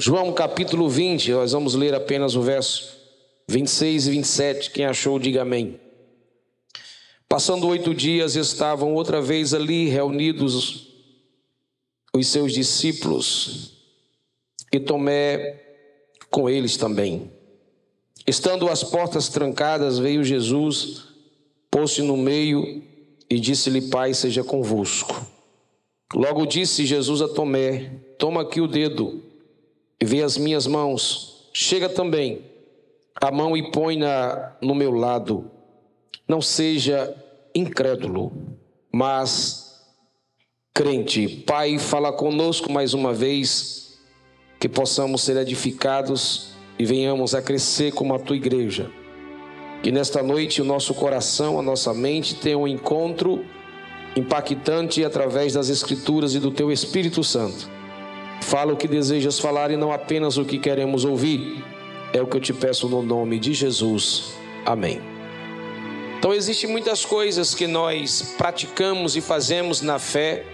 João capítulo 20, nós vamos ler apenas o verso 26 e 27. Quem achou, diga amém. Passando oito dias, estavam outra vez ali reunidos os seus discípulos e Tomé com eles também. Estando as portas trancadas, veio Jesus, pôs-se no meio e disse-lhe: Pai, seja convosco. Logo disse Jesus a Tomé: Toma aqui o dedo vê as minhas mãos. Chega também a mão e põe-na no meu lado. Não seja incrédulo, mas crente. Pai, fala conosco mais uma vez, que possamos ser edificados e venhamos a crescer como a tua igreja. Que nesta noite o nosso coração, a nossa mente tenham um encontro impactante através das Escrituras e do teu Espírito Santo Fala o que desejas falar e não apenas o que queremos ouvir. É o que eu te peço no nome de Jesus. Amém. Então existem muitas coisas que nós praticamos e fazemos na fé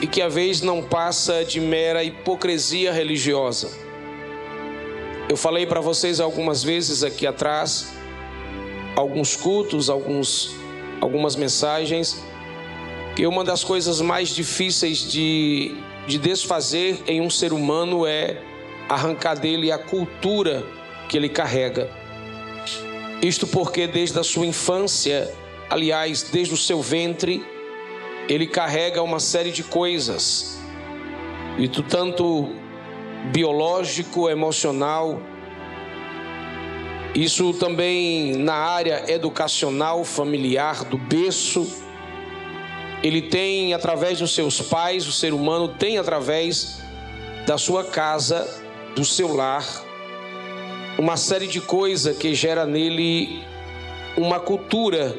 e que às vezes não passa de mera hipocrisia religiosa. Eu falei para vocês algumas vezes aqui atrás, alguns cultos, alguns, algumas mensagens, que uma das coisas mais difíceis de de desfazer em um ser humano é arrancar dele a cultura que ele carrega. Isto porque desde a sua infância, aliás, desde o seu ventre, ele carrega uma série de coisas, e tanto biológico, emocional, isso também na área educacional, familiar, do berço, ele tem através dos seus pais, o ser humano tem através da sua casa, do seu lar, uma série de coisas que gera nele uma cultura.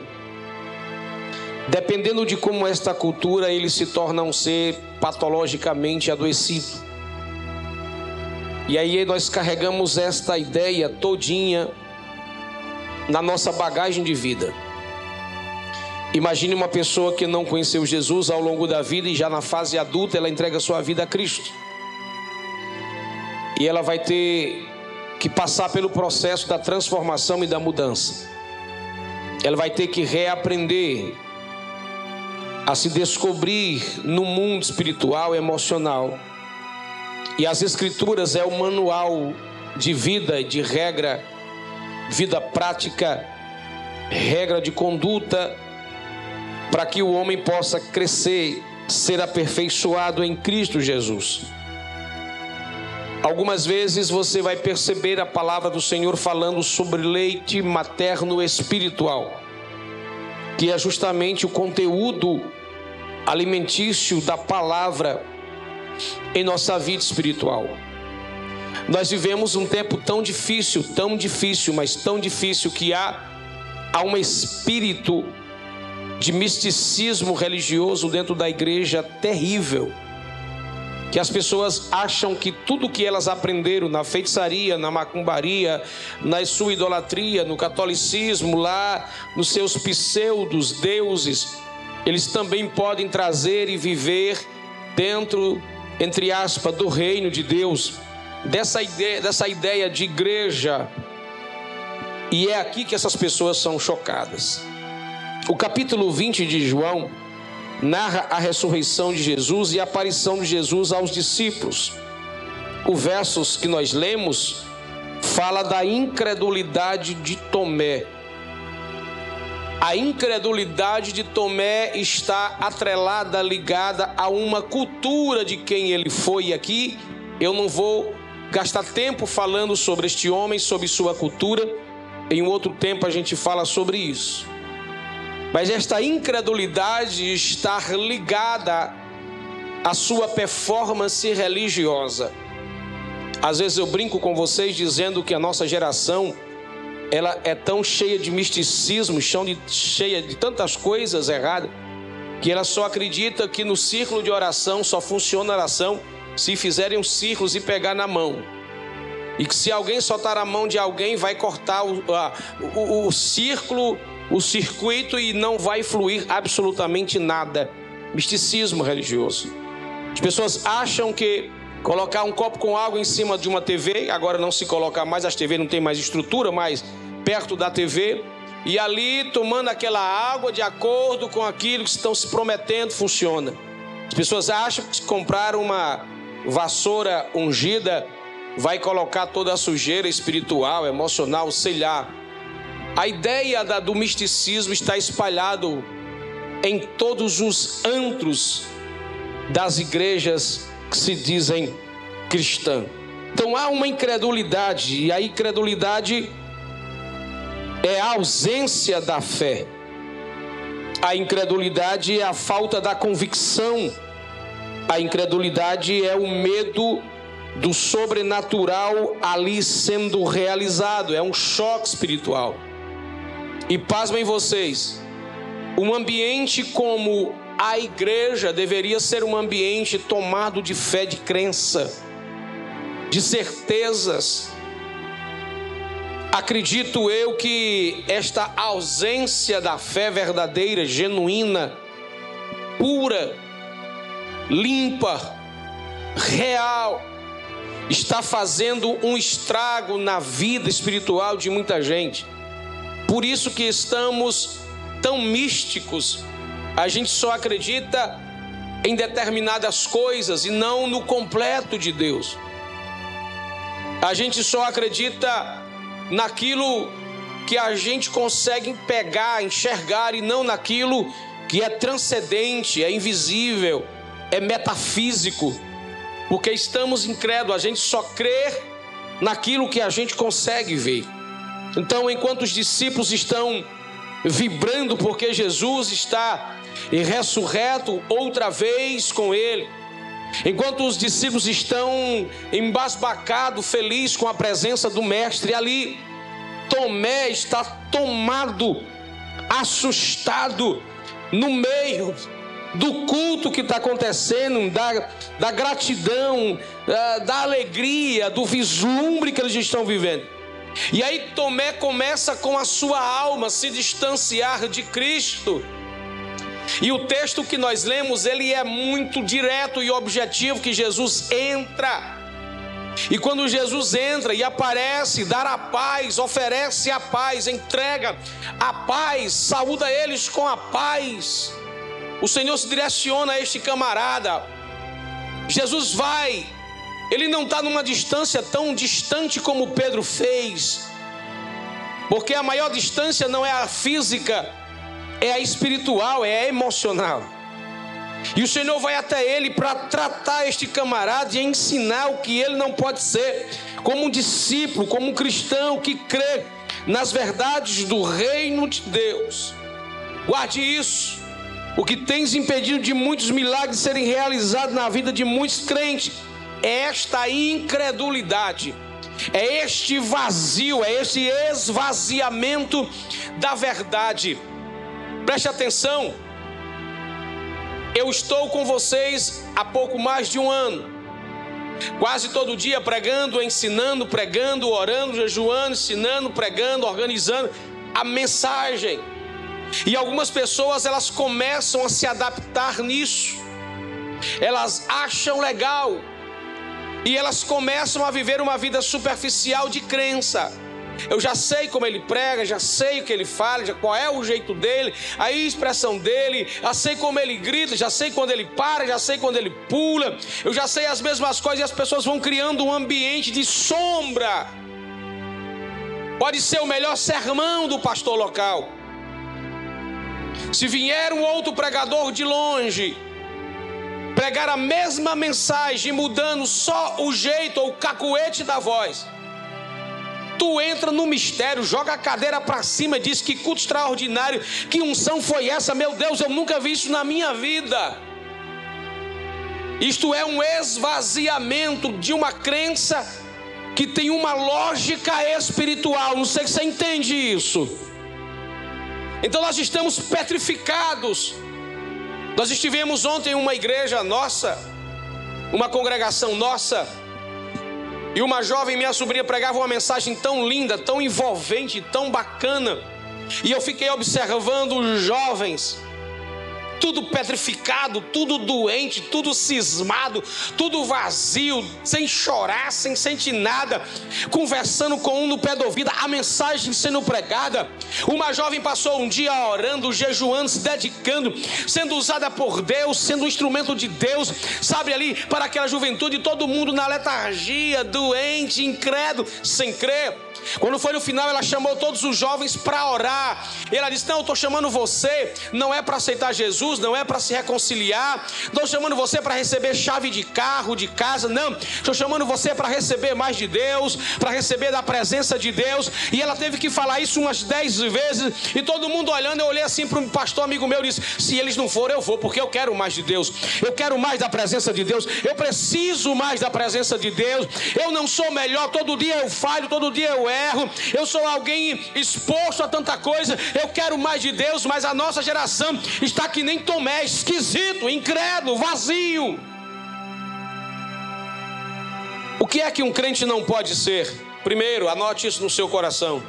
Dependendo de como esta cultura, ele se torna um ser patologicamente adoecido. E aí nós carregamos esta ideia todinha na nossa bagagem de vida. Imagine uma pessoa que não conheceu Jesus ao longo da vida e já na fase adulta ela entrega sua vida a Cristo. E ela vai ter que passar pelo processo da transformação e da mudança. Ela vai ter que reaprender a se descobrir no mundo espiritual e emocional. E as Escrituras é o manual de vida, de regra, vida prática, regra de conduta para que o homem possa crescer, ser aperfeiçoado em Cristo Jesus. Algumas vezes você vai perceber a palavra do Senhor falando sobre leite materno espiritual, que é justamente o conteúdo alimentício da palavra em nossa vida espiritual. Nós vivemos um tempo tão difícil, tão difícil, mas tão difícil que há, há um espírito de misticismo religioso dentro da igreja terrível. Que as pessoas acham que tudo que elas aprenderam na feitiçaria, na macumbaria, na sua idolatria, no catolicismo, lá nos seus pseudos deuses, eles também podem trazer e viver dentro, entre aspas, do reino de Deus, dessa ideia, dessa ideia de igreja. E é aqui que essas pessoas são chocadas. O capítulo 20 de João narra a ressurreição de Jesus e a aparição de Jesus aos discípulos. O versos que nós lemos fala da incredulidade de Tomé. A incredulidade de Tomé está atrelada, ligada a uma cultura de quem ele foi. Aqui eu não vou gastar tempo falando sobre este homem, sobre sua cultura. Em outro tempo a gente fala sobre isso. Mas esta incredulidade está ligada à sua performance religiosa. Às vezes eu brinco com vocês dizendo que a nossa geração ela é tão cheia de misticismo, cheia de tantas coisas erradas, que ela só acredita que no círculo de oração só funciona a oração se fizerem os círculos e pegar na mão. E que se alguém soltar a mão de alguém, vai cortar o, a, o, o círculo o circuito e não vai fluir absolutamente nada. Misticismo religioso. As pessoas acham que colocar um copo com água em cima de uma TV, agora não se coloca mais, as TV não tem mais estrutura, mas perto da TV, e ali tomando aquela água de acordo com aquilo que estão se prometendo, funciona. As pessoas acham que se comprar uma vassoura ungida vai colocar toda a sujeira espiritual, emocional, sei lá. A ideia da, do misticismo está espalhado em todos os antros das igrejas que se dizem cristã. Então há uma incredulidade, e a incredulidade é a ausência da fé. A incredulidade é a falta da convicção. A incredulidade é o medo do sobrenatural ali sendo realizado, é um choque espiritual. E pasmem vocês, um ambiente como a igreja deveria ser um ambiente tomado de fé, de crença, de certezas. Acredito eu que esta ausência da fé verdadeira, genuína, pura, limpa, real, está fazendo um estrago na vida espiritual de muita gente. Por isso que estamos tão místicos. A gente só acredita em determinadas coisas e não no completo de Deus. A gente só acredita naquilo que a gente consegue pegar, enxergar e não naquilo que é transcendente, é invisível, é metafísico porque estamos incrédulos, a gente só crê naquilo que a gente consegue ver. Então, enquanto os discípulos estão vibrando porque Jesus está ressurreto outra vez com ele, enquanto os discípulos estão embasbacados, felizes com a presença do Mestre ali, Tomé está tomado, assustado, no meio do culto que está acontecendo, da, da gratidão, da, da alegria, do vislumbre que eles estão vivendo. E aí Tomé começa com a sua alma se distanciar de Cristo. E o texto que nós lemos, ele é muito direto e objetivo que Jesus entra. E quando Jesus entra e aparece, dar a paz, oferece a paz, entrega a paz, saúda eles com a paz. O Senhor se direciona a este camarada. Jesus vai. Ele não está numa distância tão distante como Pedro fez. Porque a maior distância não é a física, é a espiritual, é a emocional. E o Senhor vai até ele para tratar este camarada e ensinar o que ele não pode ser, como um discípulo, como um cristão que crê nas verdades do reino de Deus. Guarde isso. O que tens impedido de muitos milagres serem realizados na vida de muitos crentes é esta incredulidade, é este vazio, é este esvaziamento da verdade. Preste atenção, eu estou com vocês há pouco mais de um ano, quase todo dia pregando, ensinando, pregando, orando, jejuando, ensinando, pregando, organizando a mensagem. E algumas pessoas elas começam a se adaptar nisso. Elas acham legal. E elas começam a viver uma vida superficial de crença. Eu já sei como ele prega, já sei o que ele fala, já qual é o jeito dele, a expressão dele, já sei como ele grita, já sei quando ele para, já sei quando ele pula, eu já sei as mesmas coisas e as pessoas vão criando um ambiente de sombra. Pode ser o melhor sermão do pastor local, se vier um outro pregador de longe, pregar a mesma mensagem, mudando só o jeito ou o cacuete da voz, tu entra no mistério, joga a cadeira para cima diz que culto extraordinário, que unção foi essa, meu Deus, eu nunca vi isso na minha vida. Isto é um esvaziamento de uma crença que tem uma lógica espiritual. Não sei se você entende isso. Então nós estamos petrificados. Nós estivemos ontem em uma igreja nossa, uma congregação nossa, e uma jovem, minha sobrinha, pregava uma mensagem tão linda, tão envolvente, tão bacana. E eu fiquei observando os jovens, tudo petrificado, tudo doente, tudo cismado, tudo vazio, sem chorar, sem sentir nada, conversando com um no pé do ouvido, a mensagem sendo pregada. Uma jovem passou um dia orando, jejuando, se dedicando, sendo usada por Deus, sendo um instrumento de Deus, sabe ali, para aquela juventude, todo mundo na letargia, doente, incrédulo, sem crer. Quando foi no final, ela chamou todos os jovens para orar. E ela disse: Não, eu estou chamando você, não é para aceitar Jesus, não é para se reconciliar, estou chamando você para receber chave de carro, de casa, não, estou chamando você para receber mais de Deus, para receber da presença de Deus. E ela teve que falar isso umas dez vezes, e todo mundo olhando, eu olhei assim para um pastor amigo meu e disse: Se eles não forem, eu vou, porque eu quero mais de Deus, eu quero mais da presença de Deus, eu preciso mais da presença de Deus, eu não sou melhor, todo dia eu falho, todo dia eu erro erro, eu sou alguém exposto a tanta coisa, eu quero mais de Deus, mas a nossa geração está que nem Tomé, esquisito, incrédulo, vazio. O que é que um crente não pode ser? Primeiro, anote isso no seu coração.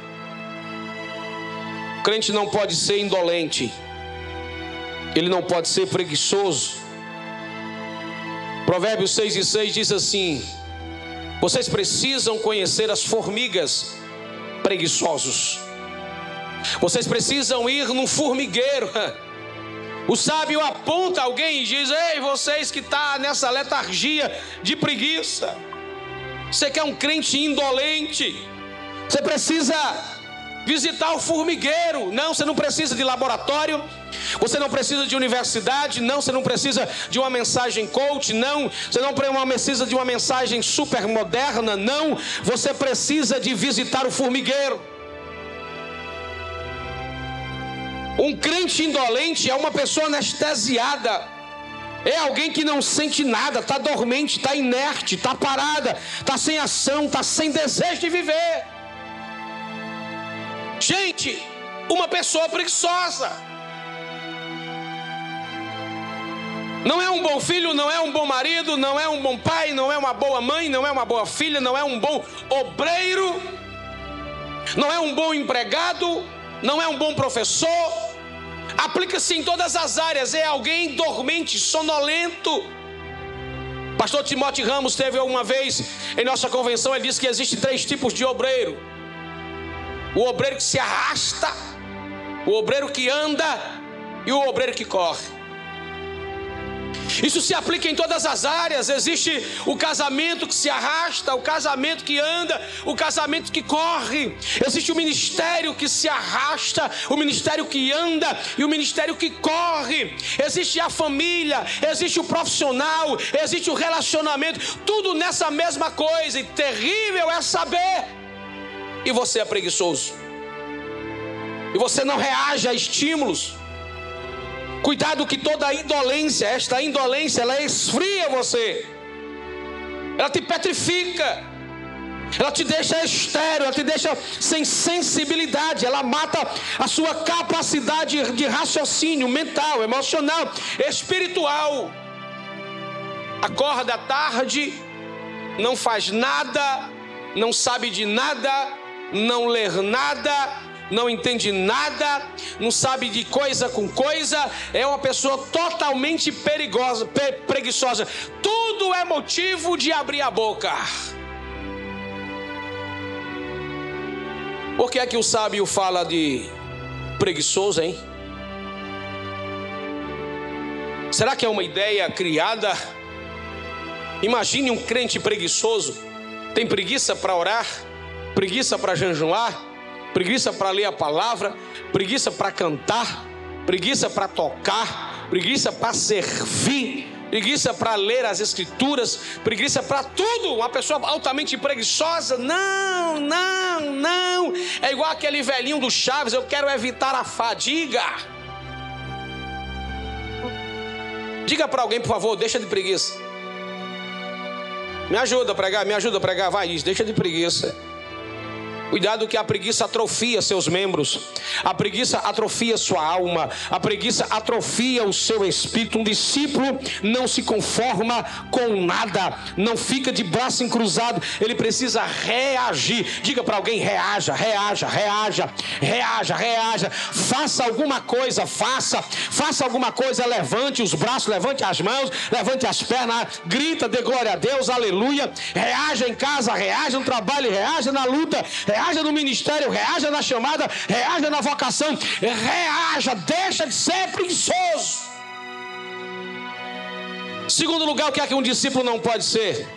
O crente não pode ser indolente, ele não pode ser preguiçoso. Provérbios 6 e 6 diz assim: Vocês precisam conhecer as formigas preguiçosos. Vocês precisam ir num formigueiro. O sábio aponta alguém e diz: Ei, vocês que estão tá nessa letargia de preguiça, você quer um crente indolente, você precisa visitar o formigueiro. Não, você não precisa de laboratório, você não precisa de universidade, não, você não precisa de uma mensagem coach, não, você não precisa de uma mensagem super moderna, não, você precisa de visitar o formigueiro. Um crente indolente é uma pessoa anestesiada. É alguém que não sente nada, está dormente, está inerte, está parada, está sem ação, está sem desejo de viver. Gente, uma pessoa preguiçosa. Não é um bom filho, não é um bom marido, não é um bom pai, não é uma boa mãe, não é uma boa filha, não é um bom obreiro, não é um bom empregado, não é um bom professor. Aplica-se em todas as áreas, é alguém dormente, sonolento. Pastor Timóteo Ramos teve uma vez em nossa convenção, ele disse que existem três tipos de obreiro o obreiro que se arrasta, o obreiro que anda e o obreiro que corre. Isso se aplica em todas as áreas. Existe o casamento que se arrasta, o casamento que anda, o casamento que corre. Existe o ministério que se arrasta, o ministério que anda e o ministério que corre. Existe a família, existe o profissional, existe o relacionamento. Tudo nessa mesma coisa. E terrível é saber e você é preguiçoso. E você não reage a estímulos. Cuidado que toda indolência, esta indolência, ela esfria você. Ela te petrifica. Ela te deixa estéreo, ela te deixa sem sensibilidade, ela mata a sua capacidade de raciocínio mental, emocional, espiritual. Acorda tarde, não faz nada, não sabe de nada, não ler nada, não entende nada, não sabe de coisa com coisa, é uma pessoa totalmente perigosa, preguiçosa. Tudo é motivo de abrir a boca. Por que é que o sábio fala de preguiçoso, hein? Será que é uma ideia criada? Imagine um crente preguiçoso, tem preguiça para orar? Preguiça para jejuar, preguiça para ler a palavra, preguiça para cantar, preguiça para tocar, preguiça para servir, preguiça para ler as escrituras, preguiça para tudo. Uma pessoa altamente preguiçosa, não, não, não. É igual aquele velhinho do Chaves, eu quero evitar a fadiga. Diga para alguém, por favor, deixa de preguiça. Me ajuda a pregar, me ajuda a pregar, vai isso, deixa de preguiça. Cuidado que a preguiça atrofia seus membros, a preguiça atrofia sua alma, a preguiça atrofia o seu espírito. Um discípulo não se conforma com nada, não fica de braço encruzado, ele precisa reagir. Diga para alguém: reaja, reaja, reaja, reaja, reaja. Faça alguma coisa, faça, faça alguma coisa, levante os braços, levante as mãos, levante as pernas, grita, dê glória a Deus, aleluia. Reaja em casa, reaja no trabalho, reaja na luta, reaja no ministério, reaja na chamada, reaja na vocação, reaja, deixa de ser preguiçoso. Segundo lugar, o que é que um discípulo não pode ser?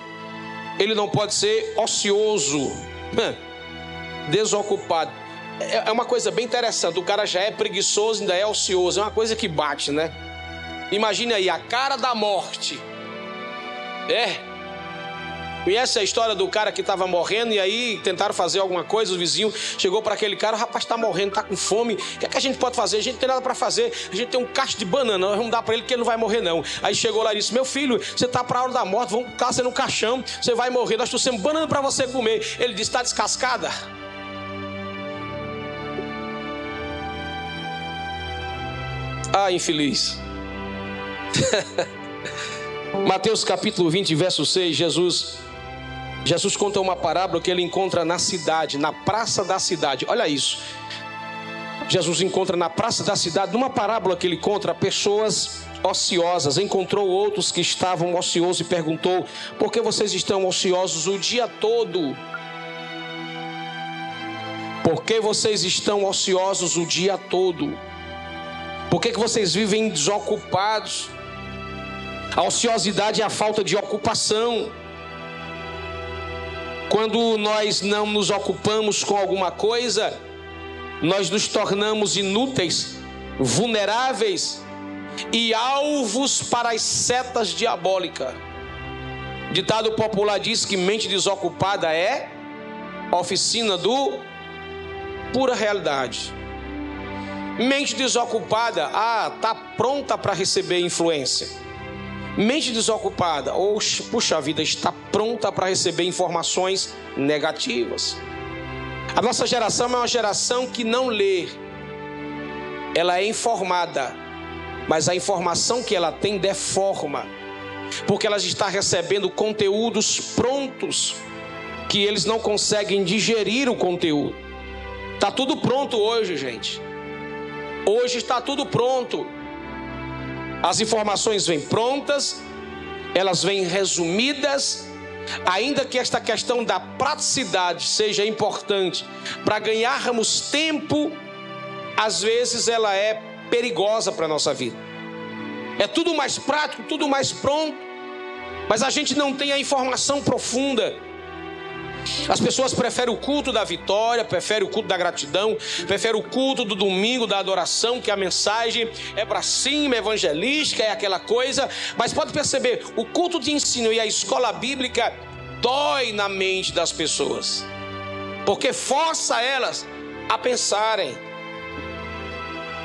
Ele não pode ser ocioso, desocupado. É, é uma coisa bem interessante. O cara já é preguiçoso, ainda é ocioso. É uma coisa que bate, né? Imagine aí a cara da morte. É, Conhece a história do cara que estava morrendo e aí tentaram fazer alguma coisa, o vizinho chegou para aquele cara, o rapaz está morrendo, está com fome, o que, é que a gente pode fazer? A gente não tem nada para fazer, a gente tem um cacho de banana, nós vamos dar para ele que ele não vai morrer não. Aí chegou lá e disse, meu filho, você está para a hora da morte, vamos ficar sendo no caixão, você vai morrer, nós trouxemos banana para você comer. Ele disse, está descascada? Ah, infeliz. Mateus capítulo 20, verso 6, Jesus Jesus conta uma parábola que ele encontra na cidade, na praça da cidade. Olha isso. Jesus encontra na praça da cidade, numa parábola que ele encontra pessoas ociosas, encontrou outros que estavam ociosos e perguntou: Por que vocês estão ociosos o dia todo? Por que vocês estão ociosos o dia todo? Por que, que vocês vivem desocupados? A ociosidade é a falta de ocupação. Quando nós não nos ocupamos com alguma coisa, nós nos tornamos inúteis, vulneráveis e alvos para as setas diabólicas. Ditado popular diz que mente desocupada é oficina do pura realidade. Mente desocupada, ah, tá pronta para receber influência. Mente desocupada, ou puxa vida, está pronta para receber informações negativas. A nossa geração é uma geração que não lê, ela é informada, mas a informação que ela tem deforma, porque ela está recebendo conteúdos prontos que eles não conseguem digerir o conteúdo. Tá tudo pronto hoje, gente. Hoje está tudo pronto. As informações vêm prontas, elas vêm resumidas, ainda que esta questão da praticidade seja importante para ganharmos tempo, às vezes ela é perigosa para a nossa vida. É tudo mais prático, tudo mais pronto, mas a gente não tem a informação profunda. As pessoas preferem o culto da vitória, preferem o culto da gratidão, preferem o culto do domingo da adoração, que a mensagem é para cima, evangelística, é aquela coisa. Mas pode perceber, o culto de ensino e a escola bíblica dói na mente das pessoas, porque força elas a pensarem.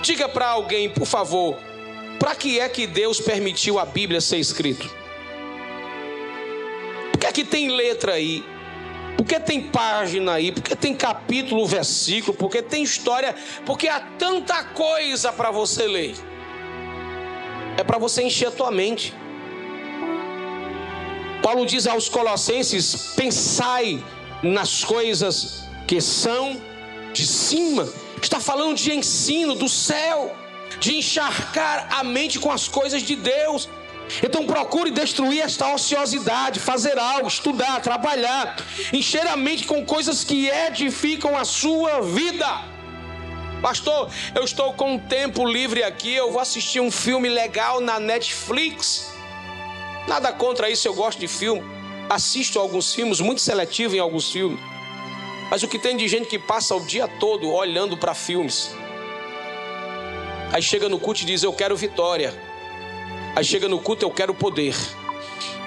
Diga para alguém, por favor, para que é que Deus permitiu a Bíblia ser escrita? Por que é que tem letra aí? Porque tem página aí, porque tem capítulo, versículo, porque tem história, porque há tanta coisa para você ler. É para você encher a tua mente. Paulo diz aos Colossenses: pensai nas coisas que são de cima. Está falando de ensino do céu, de encharcar a mente com as coisas de Deus. Então procure destruir esta ociosidade, fazer algo, estudar, trabalhar, encher a mente com coisas que edificam a sua vida. Pastor, eu estou com um tempo livre aqui, eu vou assistir um filme legal na Netflix. Nada contra isso, eu gosto de filme. Assisto alguns filmes, muito seletivo em alguns filmes. Mas o que tem de gente que passa o dia todo olhando para filmes. Aí chega no culto e diz: Eu quero vitória. Aí chega no culto, eu quero poder.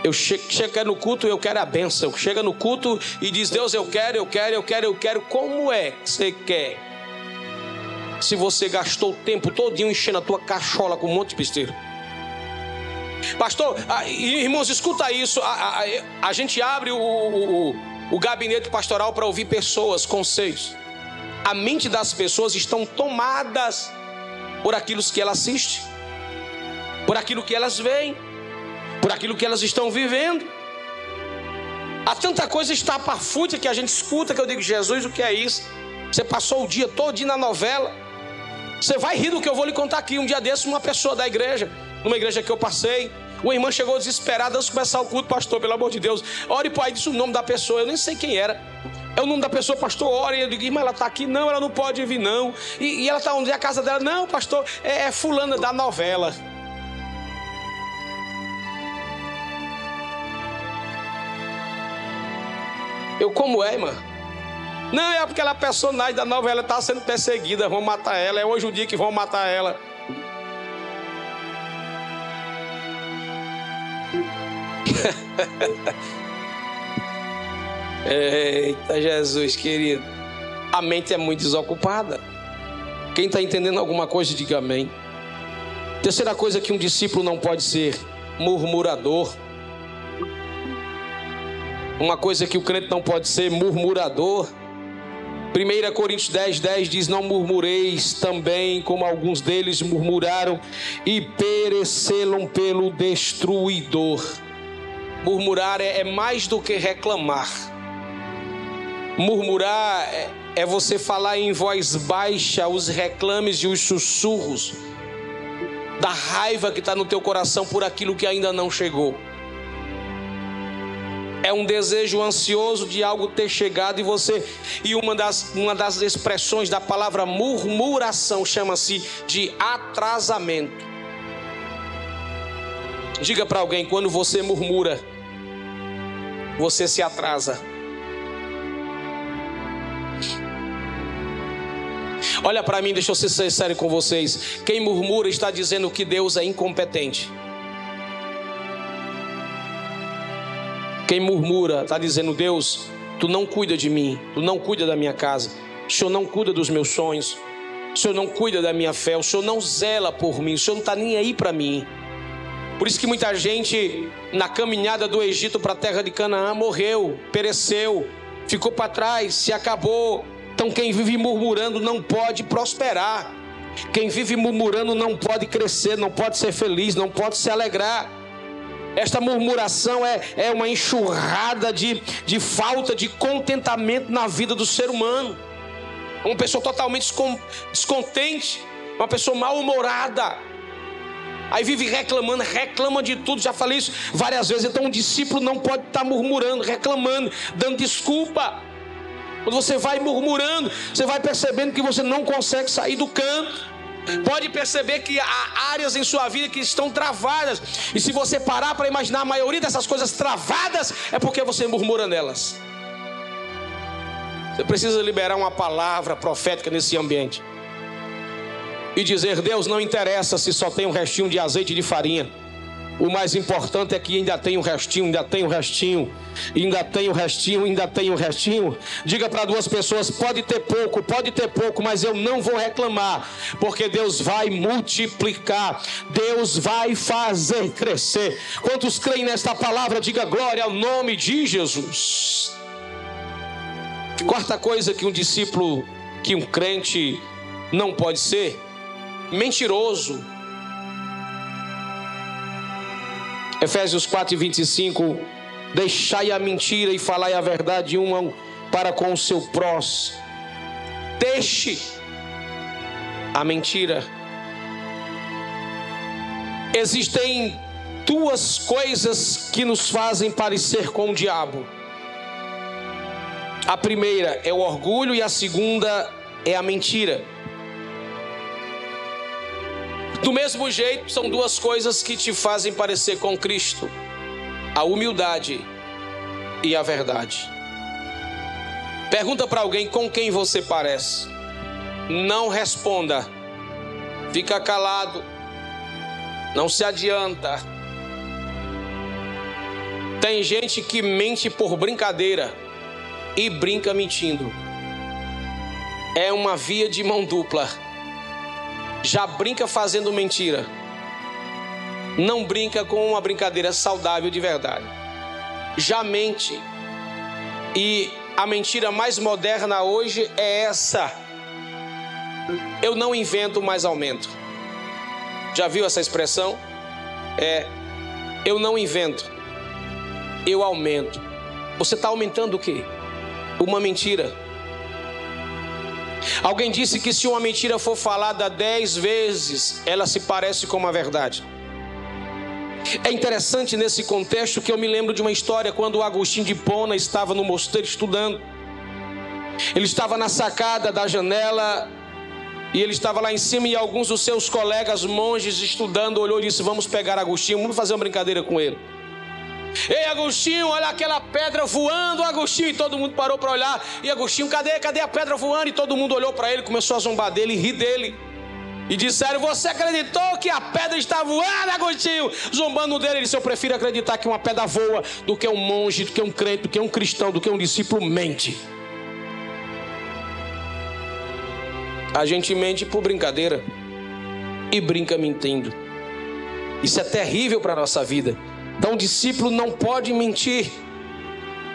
Eu che no culto, eu quero a bênção. Chega no culto e diz: Deus, eu quero, eu quero, eu quero, eu quero. Como é que você quer? Se você gastou o tempo todinho enchendo a tua cachola com um monte de besteira. Pastor, irmãos, escuta isso. A, a, a gente abre o, o, o gabinete pastoral para ouvir pessoas, conceitos. A mente das pessoas estão tomadas por aquilo que elas assistem, por aquilo que elas veem, por aquilo que elas estão vivendo. Há tanta coisa estapafúrdia que a gente escuta que eu digo, Jesus, o que é isso? Você passou o dia todo na novela. Você vai rir do que eu vou lhe contar aqui. Um dia desses, uma pessoa da igreja, numa igreja que eu passei, uma irmã chegou desesperada antes de começar o culto, pastor, pelo amor de Deus. Ore, pai, disse o nome da pessoa, eu nem sei quem era. É o nome da pessoa, pastor, ore. Eu digo, mas ela está aqui? Não, ela não pode vir, não. E, e ela está onde? É a casa dela? Não, pastor, é, é fulana da novela. Eu, como é, irmã? Não, é porque aquela personagem da novela está sendo perseguida, vão matar ela. É hoje o dia que vão matar ela. Eita Jesus, querido. A mente é muito desocupada. Quem está entendendo alguma coisa, diga amém. Terceira coisa que um discípulo não pode ser murmurador. Uma coisa que o crente não pode ser murmurador. 1 Coríntios 10, 10 diz: Não murmureis também, como alguns deles murmuraram e pereceram pelo destruidor. Murmurar é, é mais do que reclamar. Murmurar é, é você falar em voz baixa os reclames e os sussurros da raiva que está no teu coração por aquilo que ainda não chegou. É um desejo ansioso de algo ter chegado e você. E uma das, uma das expressões da palavra murmuração chama-se de atrasamento. Diga para alguém: quando você murmura, você se atrasa. Olha para mim, deixa eu ser sério com vocês. Quem murmura está dizendo que Deus é incompetente. Quem murmura está dizendo: Deus, tu não cuida de mim, tu não cuida da minha casa, o Senhor não cuida dos meus sonhos, o Senhor não cuida da minha fé, o Senhor não zela por mim, o Senhor não está nem aí para mim. Por isso que muita gente na caminhada do Egito para a terra de Canaã morreu, pereceu, ficou para trás, se acabou. Então quem vive murmurando não pode prosperar. Quem vive murmurando não pode crescer, não pode ser feliz, não pode se alegrar. Esta murmuração é, é uma enxurrada de, de falta de contentamento na vida do ser humano. Uma pessoa totalmente descontente, uma pessoa mal-humorada, Aí vive reclamando, reclama de tudo. Já falei isso várias vezes. Então um discípulo não pode estar murmurando, reclamando, dando desculpa. Quando você vai murmurando, você vai percebendo que você não consegue sair do canto. Pode perceber que há áreas em sua vida que estão travadas. E se você parar para imaginar a maioria dessas coisas travadas, é porque você murmura nelas. Você precisa liberar uma palavra profética nesse ambiente e dizer: Deus, não interessa se só tem um restinho de azeite e de farinha. O mais importante é que ainda tem um restinho, ainda tem um restinho, ainda tem um restinho, ainda tem um restinho. Diga para duas pessoas: pode ter pouco, pode ter pouco, mas eu não vou reclamar, porque Deus vai multiplicar, Deus vai fazer crescer. Quantos creem nesta palavra? Diga glória ao nome de Jesus. Quarta coisa que um discípulo, que um crente não pode ser mentiroso. Efésios 4, 25. Deixai a mentira e falai a verdade uma para com o seu próximo. Deixe a mentira. Existem duas coisas que nos fazem parecer com o diabo. A primeira é o orgulho e a segunda é a mentira. Do mesmo jeito, são duas coisas que te fazem parecer com Cristo: a humildade e a verdade. Pergunta para alguém com quem você parece. Não responda. Fica calado. Não se adianta. Tem gente que mente por brincadeira e brinca mentindo. É uma via de mão dupla já brinca fazendo mentira. Não brinca com uma brincadeira saudável de verdade. Já mente E a mentira mais moderna hoje é essa. Eu não invento, mais aumento. Já viu essa expressão? É, eu não invento, eu aumento. Você está aumentando o quê? Uma mentira. Alguém disse que se uma mentira for falada dez vezes, ela se parece com uma verdade. É interessante nesse contexto que eu me lembro de uma história quando o Agostinho de Pona estava no mosteiro estudando. Ele estava na sacada da janela e ele estava lá em cima e alguns dos seus colegas monges estudando olhou e disse: Vamos pegar Agostinho, vamos fazer uma brincadeira com ele. Ei, Agostinho, olha aquela pedra voando, Agostinho. E todo mundo parou para olhar. E Agostinho, cadê? Cadê a pedra voando? E todo mundo olhou para ele, começou a zombar dele e rir dele. E disseram: Você acreditou que a pedra está voando, Agostinho? Zombando dele, ele disse: Eu prefiro acreditar que uma pedra voa do que um monge, do que um crente, do que um cristão, do que um discípulo mente. A gente mente por brincadeira e brinca mentindo. Isso é terrível para a nossa vida. Então, o discípulo não pode mentir,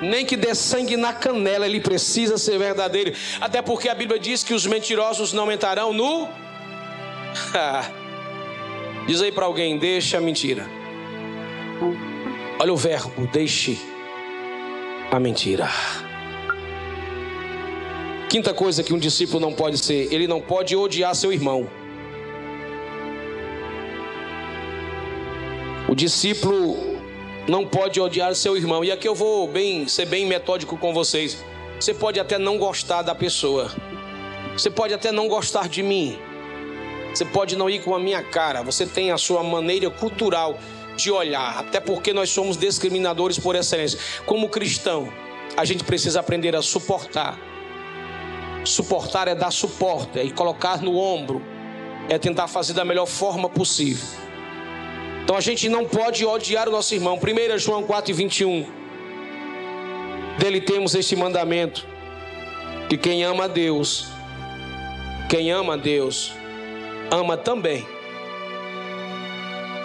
nem que dê sangue na canela, ele precisa ser verdadeiro. Até porque a Bíblia diz que os mentirosos não entrarão no. Diz aí para alguém: deixa a mentira. Olha o verbo, deixe a mentira. Quinta coisa que um discípulo não pode ser, ele não pode odiar seu irmão. O discípulo não pode odiar seu irmão. E aqui eu vou bem ser bem metódico com vocês. Você pode até não gostar da pessoa. Você pode até não gostar de mim. Você pode não ir com a minha cara. Você tem a sua maneira cultural de olhar. Até porque nós somos discriminadores por excelência. Como cristão, a gente precisa aprender a suportar Suportar é dar suporte, é colocar no ombro, é tentar fazer da melhor forma possível. Então a gente não pode odiar o nosso irmão. 1 João 4, 21. Dele temos este mandamento: que quem ama a Deus, quem ama a Deus, ama também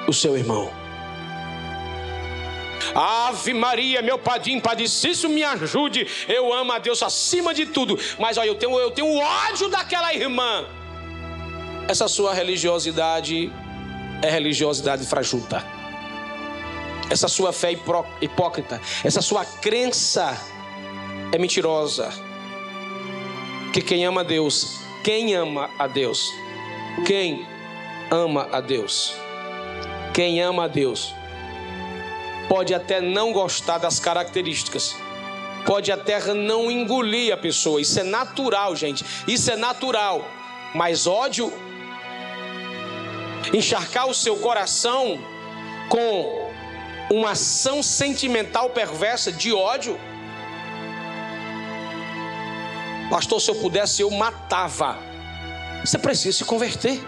o seu irmão. Ave Maria, meu padrinho, padecício, me ajude. Eu amo a Deus acima de tudo. Mas olha, eu tenho, eu tenho ódio daquela irmã. Essa sua religiosidade é religiosidade frajuta. Essa sua fé hipócrita, essa sua crença é mentirosa. Que quem ama a Deus, quem ama a Deus, quem ama a Deus, quem ama a Deus, pode até não gostar das características, pode até não engolir a pessoa. Isso é natural, gente. Isso é natural. Mas ódio, encharcar o seu coração com uma ação sentimental perversa de ódio. Pastor, se eu pudesse, eu matava. Você precisa se converter.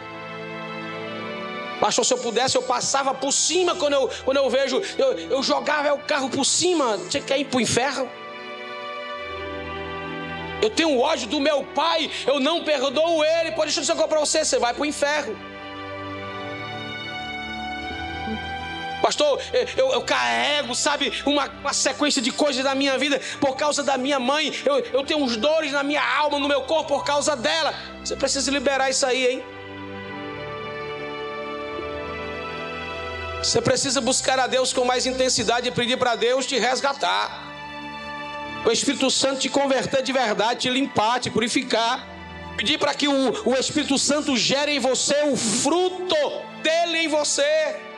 Pastor, se eu pudesse, eu passava por cima quando eu, quando eu vejo, eu, eu jogava o carro por cima. Você quer ir para o inferno? Eu tenho ódio do meu pai, eu não perdoo ele. Pode deixar eu para você, você vai para o inferno. Pastor, eu, eu, carrego, sabe, uma, uma, sequência de coisas da minha vida por causa da minha mãe. Eu, eu tenho uns dores na minha alma, no meu corpo por causa dela. Você precisa liberar isso aí, hein? Você precisa buscar a Deus com mais intensidade e pedir para Deus te resgatar. O Espírito Santo te converter de verdade, te limpar, te purificar. Pedir para que o, o Espírito Santo gere em você o fruto dele em você.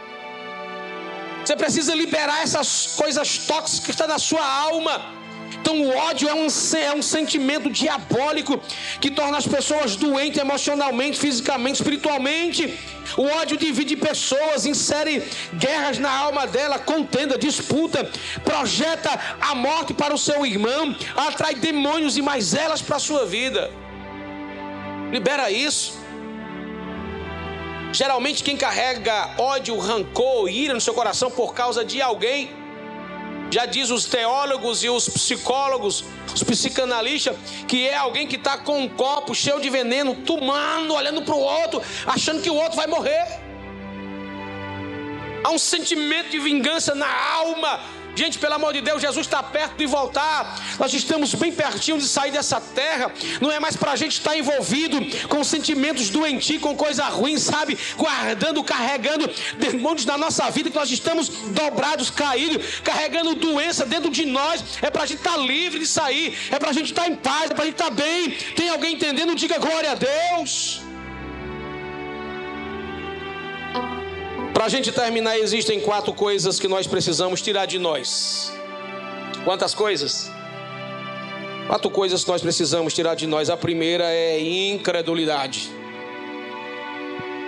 Você precisa liberar essas coisas tóxicas que estão na sua alma. Então, o ódio é um, é um sentimento diabólico que torna as pessoas doentes emocionalmente, fisicamente, espiritualmente. O ódio divide pessoas, insere guerras na alma dela, contenda, disputa, projeta a morte para o seu irmão, atrai demônios e mais elas para a sua vida. Libera isso. Geralmente, quem carrega ódio, rancor, ira no seu coração por causa de alguém já diz os teólogos e os psicólogos, os psicanalistas, que é alguém que está com um copo cheio de veneno, tomando, olhando para o outro, achando que o outro vai morrer. Há um sentimento de vingança na alma Gente, pelo amor de Deus, Jesus está perto de voltar. Nós estamos bem pertinho de sair dessa terra. Não é mais para a gente estar envolvido com sentimentos doentios, com coisa ruim, sabe? Guardando, carregando demônios na nossa vida, que nós estamos dobrados, caídos, carregando doença dentro de nós. É para a gente estar livre de sair. É para a gente estar em paz. É para a gente estar bem. Tem alguém entendendo? Diga glória a Deus. Para a gente terminar, existem quatro coisas que nós precisamos tirar de nós. Quantas coisas? Quatro coisas que nós precisamos tirar de nós. A primeira é incredulidade.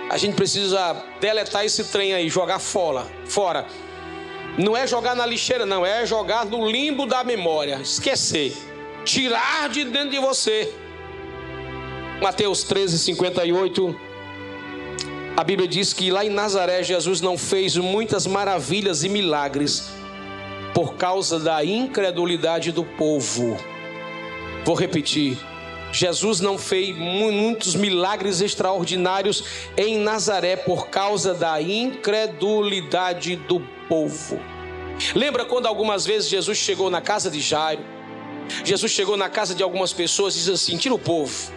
A gente precisa deletar esse trem aí, jogar fora, fora. Não é jogar na lixeira, não, é jogar no limbo da memória, esquecer, tirar de dentro de você. Mateus 13, 58 a Bíblia diz que lá em Nazaré Jesus não fez muitas maravilhas e milagres por causa da incredulidade do povo. Vou repetir. Jesus não fez muitos milagres extraordinários em Nazaré por causa da incredulidade do povo. Lembra quando algumas vezes Jesus chegou na casa de Jairo? Jesus chegou na casa de algumas pessoas e disse assim: tira o povo,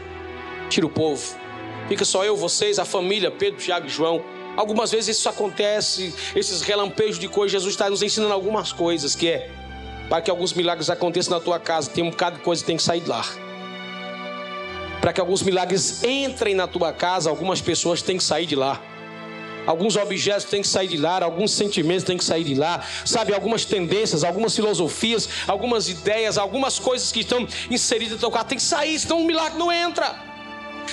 tira o povo. Fica só eu, vocês, a família, Pedro, Tiago e João. Algumas vezes isso acontece, esses relampejos de coisas. Jesus está nos ensinando algumas coisas, que é para que alguns milagres aconteçam na tua casa, tem um bocado de coisa que tem que sair de lá. Para que alguns milagres entrem na tua casa, algumas pessoas têm que sair de lá. Alguns objetos têm que sair de lá, alguns sentimentos têm que sair de lá, sabe? Algumas tendências, algumas filosofias, algumas ideias, algumas coisas que estão inseridas no teu carro têm que sair, senão o milagre não entra.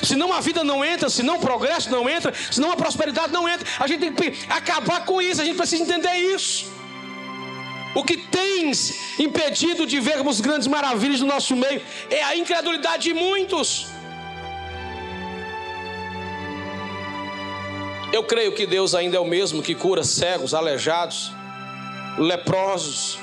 Senão a vida não entra, senão o progresso não entra, senão a prosperidade não entra. A gente tem que acabar com isso, a gente precisa entender isso. O que tem impedido de vermos grandes maravilhas no nosso meio é a incredulidade de muitos. Eu creio que Deus ainda é o mesmo que cura cegos, aleijados, leprosos,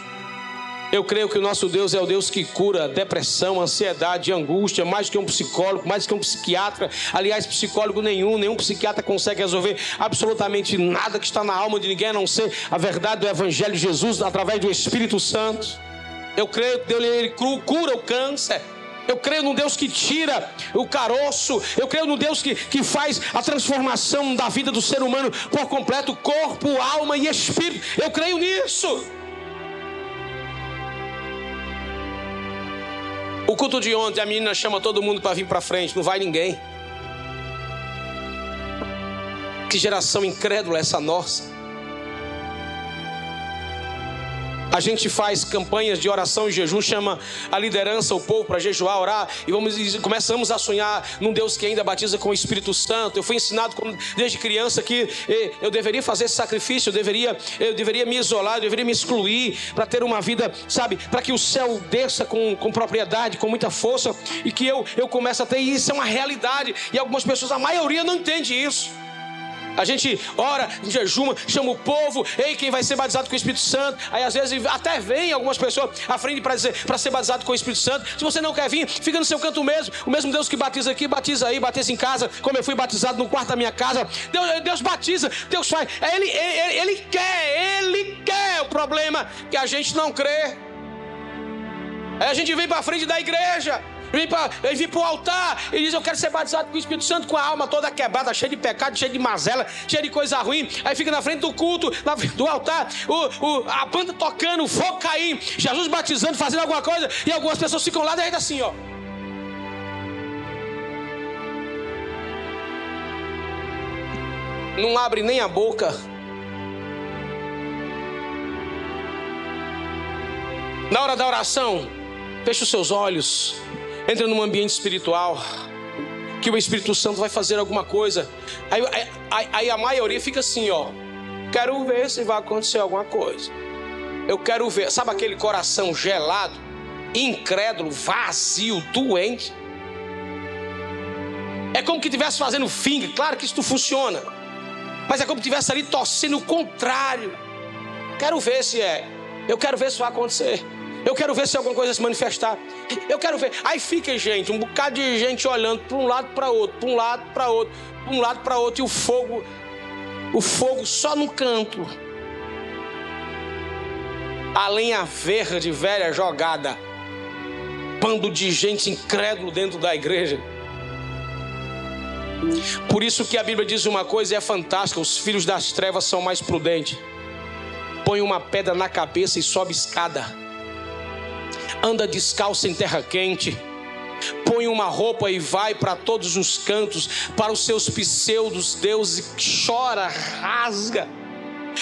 eu creio que o nosso Deus é o Deus que cura depressão, ansiedade, angústia, mais que um psicólogo, mais que um psiquiatra. Aliás, psicólogo nenhum, nenhum psiquiatra consegue resolver absolutamente nada que está na alma de ninguém, a não ser a verdade do Evangelho de Jesus através do Espírito Santo. Eu creio que Deus ele cura o câncer. Eu creio num Deus que tira o caroço. Eu creio num Deus que, que faz a transformação da vida do ser humano por completo corpo, alma e espírito. Eu creio nisso. O culto de ontem, a menina chama todo mundo para vir para frente, não vai ninguém. Que geração incrédula é essa nossa. A gente faz campanhas de oração e jejum, chama a liderança, o povo para jejuar, orar, e vamos e começamos a sonhar num Deus que ainda batiza com o Espírito Santo. Eu fui ensinado desde criança que eu deveria fazer sacrifício, eu deveria, eu deveria me isolar, eu deveria me excluir para ter uma vida, sabe, para que o céu desça com, com propriedade, com muita força, e que eu, eu comece a ter isso, é uma realidade. E algumas pessoas, a maioria não entende isso. A gente ora, jejuma, chama o povo, ei, quem vai ser batizado com o Espírito Santo? Aí às vezes até vem algumas pessoas à frente para dizer para ser batizado com o Espírito Santo. Se você não quer vir, fica no seu canto mesmo. O mesmo Deus que batiza aqui, batiza aí, batiza em casa, como eu fui batizado no quarto da minha casa. Deus, Deus batiza, Deus faz. É ele, ele, ele quer, ele quer. O problema é que a gente não crê. Aí a gente vem para frente da igreja vem para para o altar e diz: Eu quero ser batizado com o Espírito Santo, com a alma toda quebrada, cheia de pecado, cheia de mazela, cheia de coisa ruim. Aí fica na frente do culto, na frente do altar, o, o, a banda tocando, o fogo caindo, Jesus batizando, fazendo alguma coisa, e algumas pessoas ficam lá dentro assim, ó. Não abre nem a boca. Na hora da oração, feche os seus olhos. Entra num ambiente espiritual que o Espírito Santo vai fazer alguma coisa. Aí, aí, aí, a maioria fica assim, ó. Quero ver se vai acontecer alguma coisa. Eu quero ver, sabe aquele coração gelado, incrédulo, vazio, doente? É como que estivesse fazendo finger. Claro que isso funciona. Mas é como que estivesse ali torcendo o contrário. Quero ver se é. Eu quero ver se vai acontecer. Eu quero ver se alguma coisa se manifestar. Eu quero ver. Aí fica, gente, um bocado de gente olhando para um lado para outro, para um lado para outro, para um lado para outro, e o fogo, o fogo só no canto. A lenha verde velha jogada. Bando de gente incrédulo dentro da igreja. Por isso que a Bíblia diz uma coisa e é fantástica: os filhos das trevas são mais prudentes. Põe uma pedra na cabeça e sobe escada. Anda descalço em terra quente põe uma roupa e vai para todos os cantos, para os seus pseudos deuses, chora, rasga.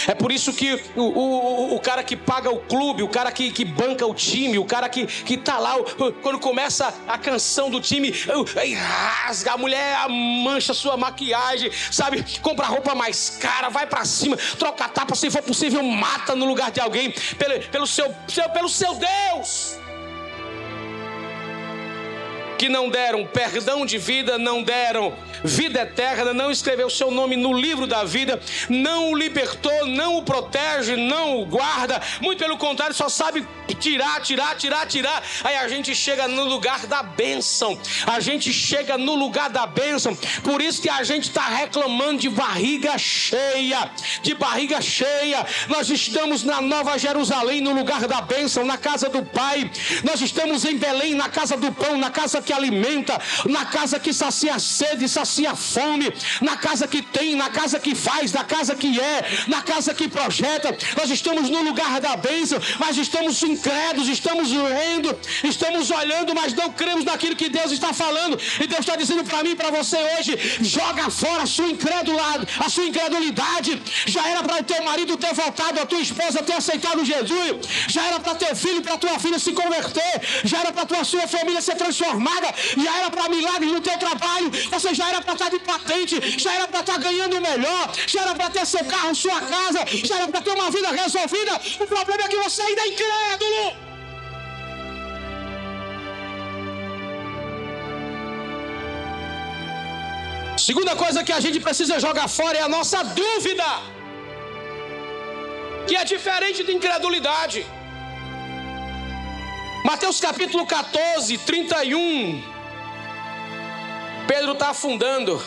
É por isso que o, o, o cara que paga o clube, o cara que, que banca o time, o cara que, que tá lá, quando começa a canção do time, rasga, a mulher mancha sua maquiagem, sabe? Compra roupa mais cara, vai para cima, troca tapa, se for possível, mata no lugar de alguém, pelo, pelo, seu, pelo seu Deus que não deram perdão de vida, não deram vida eterna, não escreveu seu nome no livro da vida, não o libertou, não o protege, não o guarda, muito pelo contrário, só sabe tirar, tirar, tirar, tirar. Aí a gente chega no lugar da bênção, a gente chega no lugar da bênção, por isso que a gente está reclamando de barriga cheia, de barriga cheia. Nós estamos na Nova Jerusalém, no lugar da bênção, na casa do Pai, nós estamos em Belém, na casa do pão, na casa que alimenta, na casa que sacia a sede, sacia a fome, na casa que tem, na casa que faz, na casa que é, na casa que projeta. Nós estamos no lugar da bênção, mas estamos incrédulos, estamos vendo, estamos olhando, mas não cremos naquilo que Deus está falando. E Deus está dizendo para mim, para você hoje: joga fora a sua incredulidade, a sua incredulidade. Já era para o teu marido ter voltado, a tua esposa ter aceitado Jesus, já era para teu filho, para tua filha se converter, já era para tua sua família ser transformada já era para milagres no teu trabalho, você já era para estar de patente, já era para estar ganhando melhor, já era para ter seu carro, sua casa, já era para ter uma vida resolvida. O problema é que você ainda é incrédulo. Segunda coisa que a gente precisa jogar fora é a nossa dúvida, que é diferente de incredulidade. Mateus capítulo 14, 31. Pedro está afundando.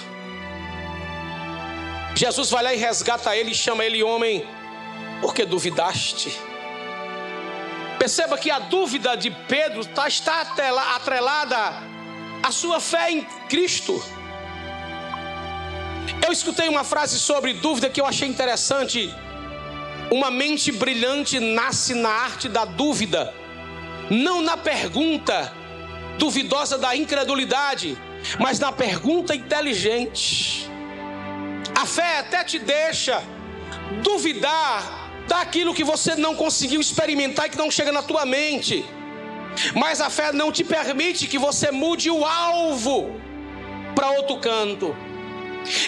Jesus vai lá e resgata ele e chama ele homem, porque duvidaste. Perceba que a dúvida de Pedro tá, está atrelada à sua fé em Cristo. Eu escutei uma frase sobre dúvida que eu achei interessante. Uma mente brilhante nasce na arte da dúvida não na pergunta duvidosa da incredulidade, mas na pergunta inteligente. A fé até te deixa duvidar daquilo que você não conseguiu experimentar e que não chega na tua mente. Mas a fé não te permite que você mude o alvo para outro canto.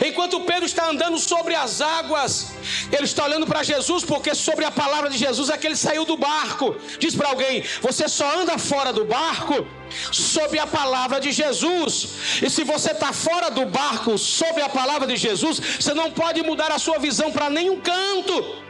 Enquanto Pedro está andando sobre as águas, ele está olhando para Jesus, porque sobre a palavra de Jesus é que ele saiu do barco. Diz para alguém: você só anda fora do barco sob a palavra de Jesus. E se você está fora do barco sob a palavra de Jesus, você não pode mudar a sua visão para nenhum canto.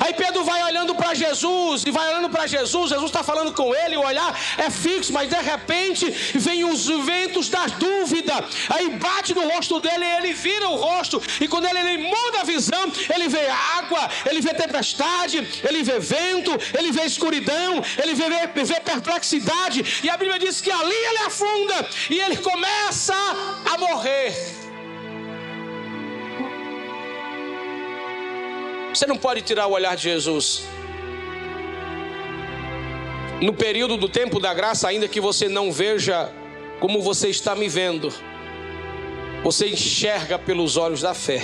Aí Pedro vai olhando para Jesus e vai olhando para Jesus. Jesus está falando com ele, o olhar é fixo, mas de repente vem os ventos da dúvida. Aí bate no rosto dele e ele vira o rosto. E quando ele, ele muda a visão, ele vê água, ele vê tempestade, ele vê vento, ele vê escuridão, ele vê, vê, vê perplexidade. E a Bíblia diz que ali ele afunda e ele começa a morrer. Você não pode tirar o olhar de Jesus. No período do tempo da graça, ainda que você não veja como você está me vendo, você enxerga pelos olhos da fé.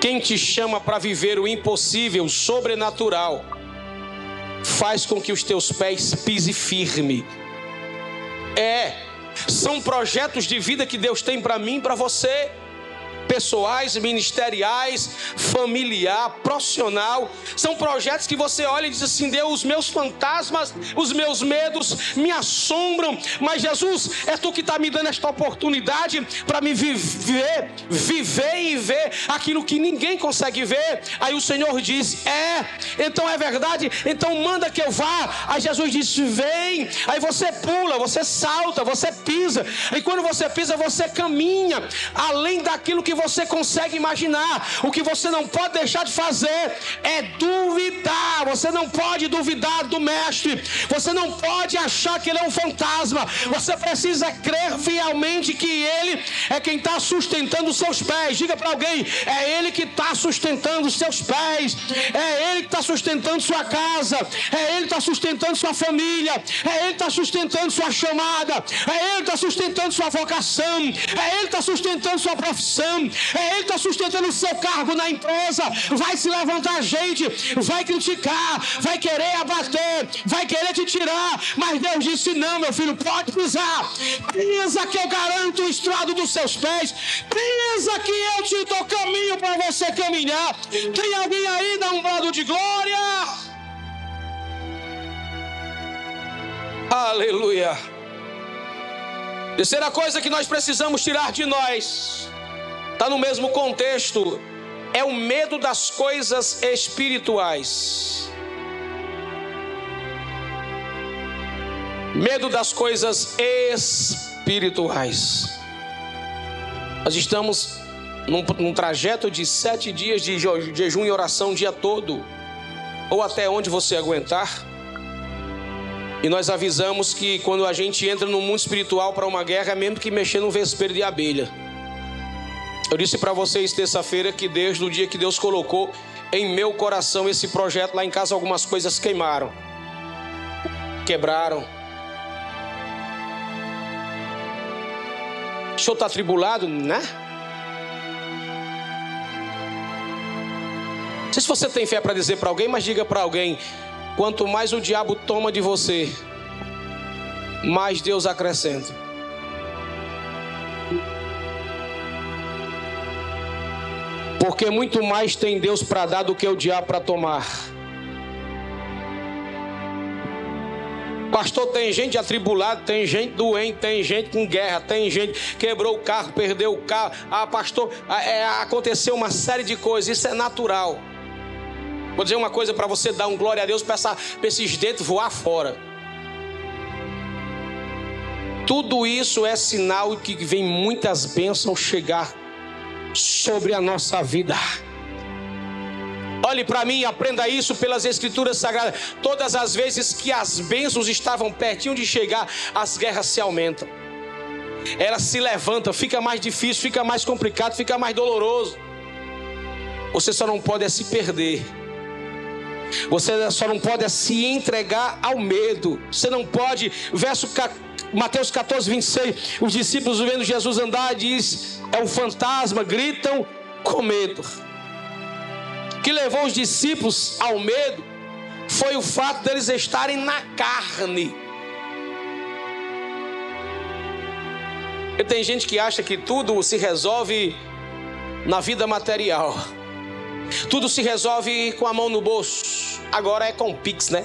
Quem te chama para viver o impossível, sobrenatural, faz com que os teus pés pisem firme. É, são projetos de vida que Deus tem para mim para você pessoais, ministeriais, familiar, profissional. São projetos que você olha e diz assim: Deus, os meus fantasmas, os meus medos me assombram, mas Jesus, é tu que está me dando esta oportunidade para me viver, viver e ver aquilo que ninguém consegue ver. Aí o Senhor diz: É, então é verdade, então manda que eu vá. Aí Jesus diz: Vem. Aí você pula, você salta, você pisa. E quando você pisa, você caminha além daquilo que que você consegue imaginar. O que você não pode deixar de fazer é duvidar. Você não pode duvidar do mestre. Você não pode achar que ele é um fantasma. Você precisa crer fielmente que ele é quem está sustentando os seus pés. Diga para alguém: é ele que está sustentando os seus pés. É ele que está sustentando sua casa. É ele que está sustentando sua família. É ele que está sustentando sua chamada. É ele que está sustentando sua vocação. É ele que está sustentando sua profissão. É ele que está sustentando o seu cargo na empresa. Vai se levantar gente, vai criticar, vai querer abater, vai querer te tirar. Mas Deus disse: não, meu filho, pode pisar. Pisa que eu garanto o estrado dos seus pés. Pisa que eu te dou caminho para você caminhar. Tem alguém aí dá um brado de glória? Aleluia. Terceira coisa que nós precisamos tirar de nós, está no mesmo contexto, é o medo das coisas espirituais. Medo das coisas espirituais. Nós estamos num, num trajeto de sete dias de jejum e oração o dia todo, ou até onde você aguentar. E nós avisamos que quando a gente entra no mundo espiritual para uma guerra, é mesmo que mexer no vespeiro de abelha. Eu disse para vocês terça-feira que desde o dia que Deus colocou em meu coração esse projeto lá em casa, algumas coisas queimaram, quebraram. O senhor está atribulado, né? Não sei se você tem fé para dizer para alguém, mas diga para alguém: Quanto mais o diabo toma de você, mais Deus acrescenta. Porque muito mais tem Deus para dar do que o diabo para tomar. Pastor, tem gente atribulada, tem gente doente, tem gente com guerra, tem gente que quebrou o carro, perdeu o carro. Ah, pastor, ah, é, aconteceu uma série de coisas, isso é natural. Vou dizer uma coisa para você dar um glória a Deus para esses dentes voar fora. Tudo isso é sinal que vem muitas bênçãos chegar sobre a nossa vida. Olhe para mim e aprenda isso pelas Escrituras Sagradas. Todas as vezes que as bênçãos estavam pertinho de chegar, as guerras se aumentam. Elas se levantam, fica mais difícil, fica mais complicado, fica mais doloroso. Você só não pode é se perder você só não pode se entregar ao medo. Você não pode, verso Mateus 14, 26, os discípulos vendo Jesus andar diz, é um fantasma, gritam com medo. O que levou os discípulos ao medo foi o fato deles estarem na carne. E tem gente que acha que tudo se resolve na vida material. Tudo se resolve com a mão no bolso. Agora é com Pix, né?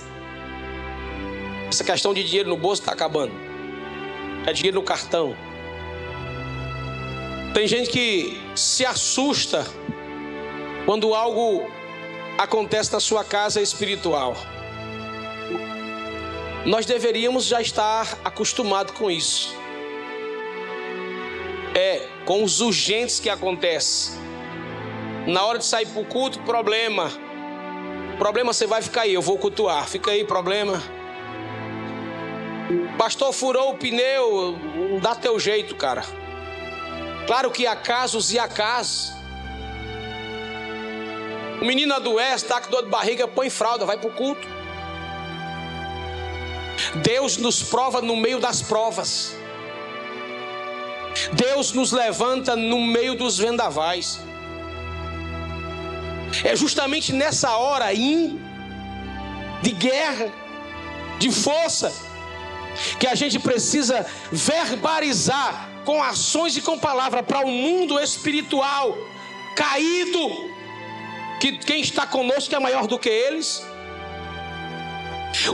Essa questão de dinheiro no bolso está acabando. É dinheiro no cartão. Tem gente que se assusta quando algo acontece na sua casa espiritual. Nós deveríamos já estar acostumados com isso. É, com os urgentes que acontecem. Na hora de sair para o culto, problema. Problema você vai ficar aí, eu vou cultuar. Fica aí, problema. Pastor furou o pneu, dá teu jeito, cara. Claro que há casos e há casos. O menino adoece, está com dor de barriga, põe fralda, vai para o culto. Deus nos prova no meio das provas. Deus nos levanta no meio dos vendavais. É justamente nessa hora de guerra, de força, que a gente precisa verbalizar com ações e com palavra para o mundo espiritual caído, que quem está conosco é maior do que eles.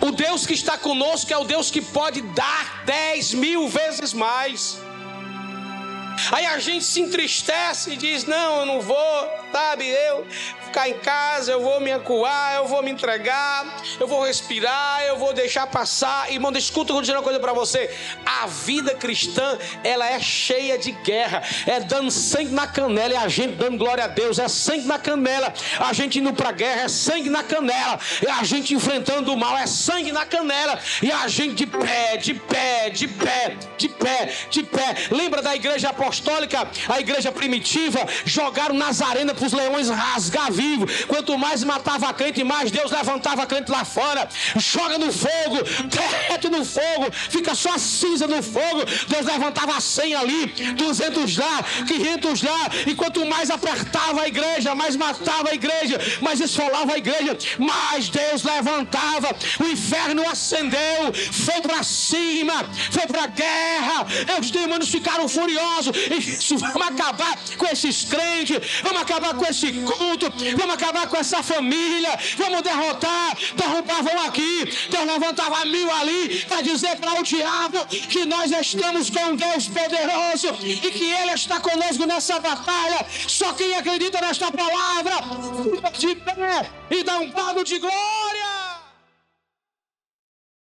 O Deus que está conosco é o Deus que pode dar dez mil vezes mais. Aí a gente se entristece e diz: Não, eu não vou, sabe? Eu ficar em casa, eu vou me acuar, eu vou me entregar, eu vou respirar, eu vou deixar passar. Irmão, escuta, eu vou dizer uma coisa para você. A vida cristã, ela é cheia de guerra, é dando sangue na canela e a gente dando glória a Deus, é sangue na canela. A gente indo para guerra, é sangue na canela. É a gente enfrentando o mal, é sangue na canela. E a gente de pé, de pé, de pé, de pé, de pé. Lembra da igreja apostólica, a igreja primitiva? Jogaram Nazarena para os leões rasgar vivo. Quanto mais matava crente, mais Deus levantava crente lá fora. Joga no fogo, derrete no fogo, fica só cinza no fogo. Deus levantava 100 ali, 200 lá, 500 lá. E quanto mais apertava a igreja, mais matava a igreja, mais esfolava a igreja, mais Deus levantava. O inferno acendeu, foi para cima, foi para guerra. Os demônios ficaram furiosos. E vamos acabar com esses crentes, vamos acabar com esse culto, vamos acabar com essa família, vamos derrotar. Derrubavam aqui, Deus levantava mil ali para dizer para o diabo que nós estamos com Deus poderoso e que Ele está conosco nessa batalha. Só quem acredita nesta palavra, de pé e dá um pago de glória.